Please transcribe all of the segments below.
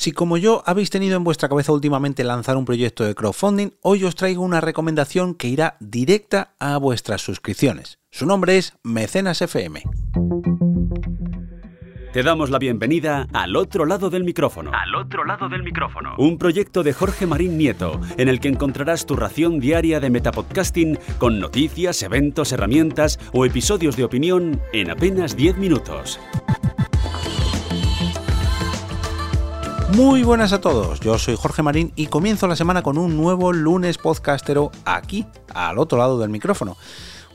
Si como yo habéis tenido en vuestra cabeza últimamente lanzar un proyecto de crowdfunding, hoy os traigo una recomendación que irá directa a vuestras suscripciones. Su nombre es Mecenas FM. Te damos la bienvenida al otro lado del micrófono. Al otro lado del micrófono. Un proyecto de Jorge Marín Nieto, en el que encontrarás tu ración diaria de metapodcasting con noticias, eventos, herramientas o episodios de opinión en apenas 10 minutos. Muy buenas a todos, yo soy Jorge Marín y comienzo la semana con un nuevo lunes podcastero aquí, al otro lado del micrófono.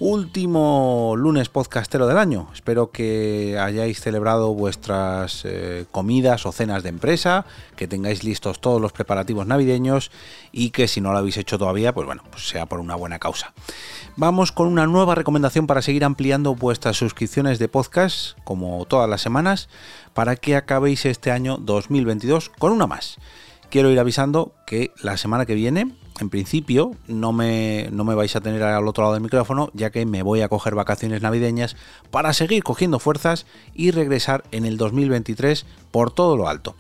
Último lunes podcastero del año. Espero que hayáis celebrado vuestras eh, comidas o cenas de empresa, que tengáis listos todos los preparativos navideños y que si no lo habéis hecho todavía, pues bueno, pues sea por una buena causa. Vamos con una nueva recomendación para seguir ampliando vuestras suscripciones de podcast, como todas las semanas, para que acabéis este año 2022 con una más. Quiero ir avisando que la semana que viene, en principio, no me, no me vais a tener al otro lado del micrófono, ya que me voy a coger vacaciones navideñas para seguir cogiendo fuerzas y regresar en el 2023 por todo lo alto.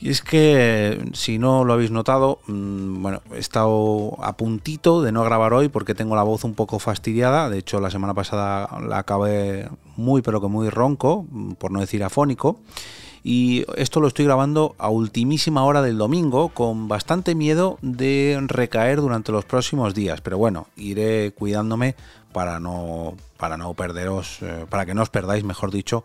Y es que, si no lo habéis notado, mm, bueno, he estado a puntito de no grabar hoy porque tengo la voz un poco fastidiada. De hecho, la semana pasada la acabé muy, pero que muy ronco, mm, por no decir afónico. Y esto lo estoy grabando a ultimísima hora del domingo, con bastante miedo de recaer durante los próximos días. Pero bueno, iré cuidándome para no, para no perderos, eh, para que no os perdáis, mejor dicho,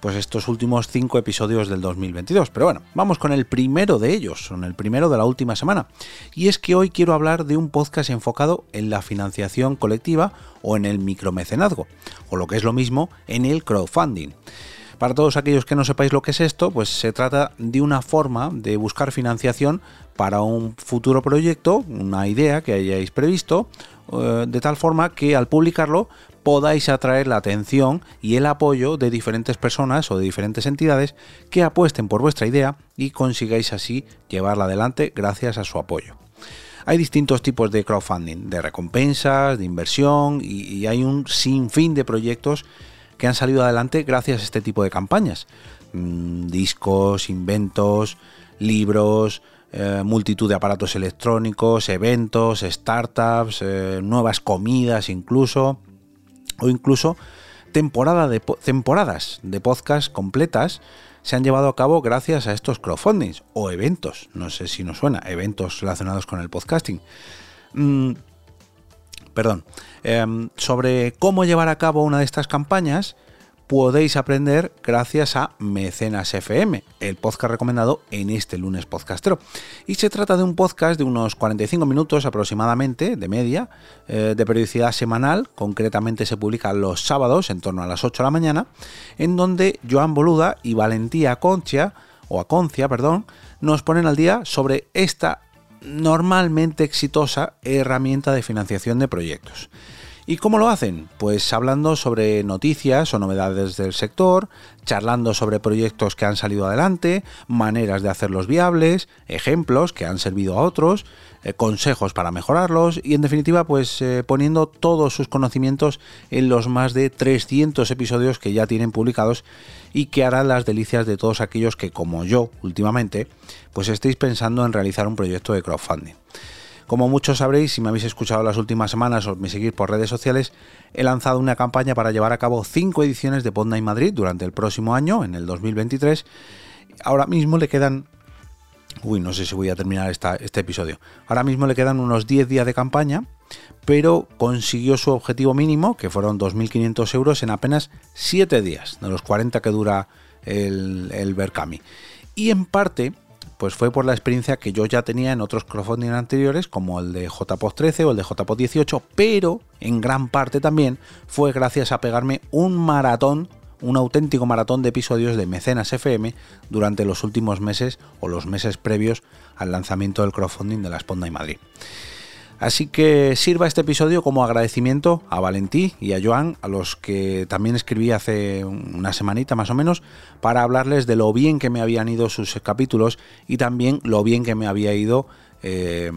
pues estos últimos cinco episodios del 2022. Pero bueno, vamos con el primero de ellos, con el primero de la última semana. Y es que hoy quiero hablar de un podcast enfocado en la financiación colectiva o en el micromecenazgo, o lo que es lo mismo, en el crowdfunding. Para todos aquellos que no sepáis lo que es esto, pues se trata de una forma de buscar financiación para un futuro proyecto, una idea que hayáis previsto, eh, de tal forma que al publicarlo podáis atraer la atención y el apoyo de diferentes personas o de diferentes entidades que apuesten por vuestra idea y consigáis así llevarla adelante gracias a su apoyo. Hay distintos tipos de crowdfunding, de recompensas, de inversión y, hay un sinfín de proyectos que han salido adelante gracias a este tipo de campañas. Mm, discos, inventos, libros, eh, multitud de aparatos electrónicos, eventos, startups, eh, nuevas comidas incluso, o incluso de temporadas de podcast completas se han llevado a cabo gracias a estos crowdfundings o eventos, no sé si nos suena, eventos relacionados con el podcasting. Mm, perdón, em, sobre cómo llevar a cabo una de estas campañas podéis aprender gracias a Mecenas FM, el podcast recomendado en este lunes podcastero. Y se trata de un podcast de unos 45 minutos aproximadamente, de media, eh, de periodicidad semanal, concretamente se publica los sábados en torno a las 8 de la mañana, en donde Joan Boluda y Valentía Concia, o Aconcia, perdón, nos ponen al día sobre esta normalmente exitosa herramienta de financiación de proyectos. ¿Y cómo lo hacen? Pues hablando sobre noticias o novedades del sector, charlando sobre proyectos que han salido adelante, maneras de hacerlos viables, ejemplos que han servido a otros, eh, consejos para mejorarlos y en definitiva pues eh, poniendo todos sus conocimientos en los más de 300 episodios que ya tienen publicados y que harán las delicias de todos aquellos que como yo últimamente pues estéis pensando en realizar un proyecto de crowdfunding. Como muchos sabréis, si me habéis escuchado las últimas semanas o me seguís por redes sociales, he lanzado una campaña para llevar a cabo cinco ediciones de Podnight Madrid durante el próximo año, en el 2023. Ahora mismo le quedan Uy, no sé si voy a terminar este episodio. Ahora mismo le quedan unos 10 días de campaña, pero consiguió su objetivo mínimo, que fueron 2.500 euros, en apenas 7 días, de los 40 que dura el, el Berkami. Y en parte pues fue por la experiencia que yo ya tenía en otros crowdfunding anteriores, como el de JPOD 13 o el de JPOD 18, pero en gran parte también fue gracias a pegarme un maratón, un auténtico maratón de episodios de Mecenas FM durante los últimos meses o los meses previos al lanzamiento del crowdfunding de la Sponda y Madrid. Así que sirva este episodio como agradecimiento a Valentí y a Joan, a los que también escribí hace una semanita más o menos, para hablarles de lo bien que me habían ido sus capítulos y también lo bien que me había ido eh,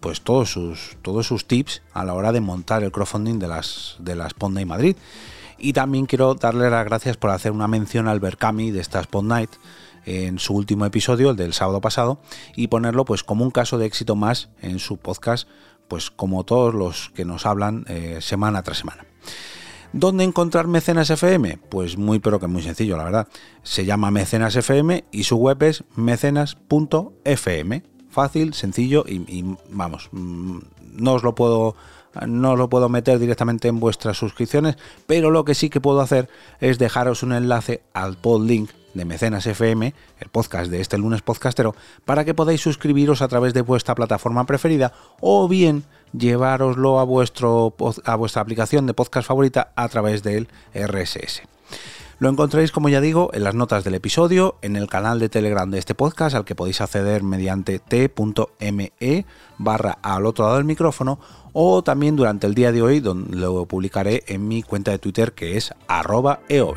pues todos sus, todos sus tips a la hora de montar el crowdfunding de las, de las y Madrid. Y también quiero darle las gracias por hacer una mención al Berkami de esta Spot Night en su último episodio, el del sábado pasado, y ponerlo pues como un caso de éxito más en su podcast, pues como todos los que nos hablan eh, semana tras semana. ¿Dónde encontrar Mecenas FM? Pues muy pero que muy sencillo, la verdad. Se llama Mecenas FM y su web es mecenas.fm. Fácil, sencillo y, vamos, mm, no os lo puedo no lo puedo meter directamente en vuestras suscripciones, pero lo que sí que puedo hacer es dejaros un enlace al podlink de Mecenas FM, el podcast de este lunes podcastero, para que podáis suscribiros a través de vuestra plataforma preferida o bien llevároslo a, vuestro, a vuestra aplicación de podcast favorita a través del RSS. Lo encontréis, como ya digo, en las notas del episodio, en el canal de Telegram de este podcast, al que podéis acceder mediante t.me barra al otro lado del micrófono, o también durante el día de hoy, donde lo publicaré en mi cuenta de Twitter, que es arroba eov.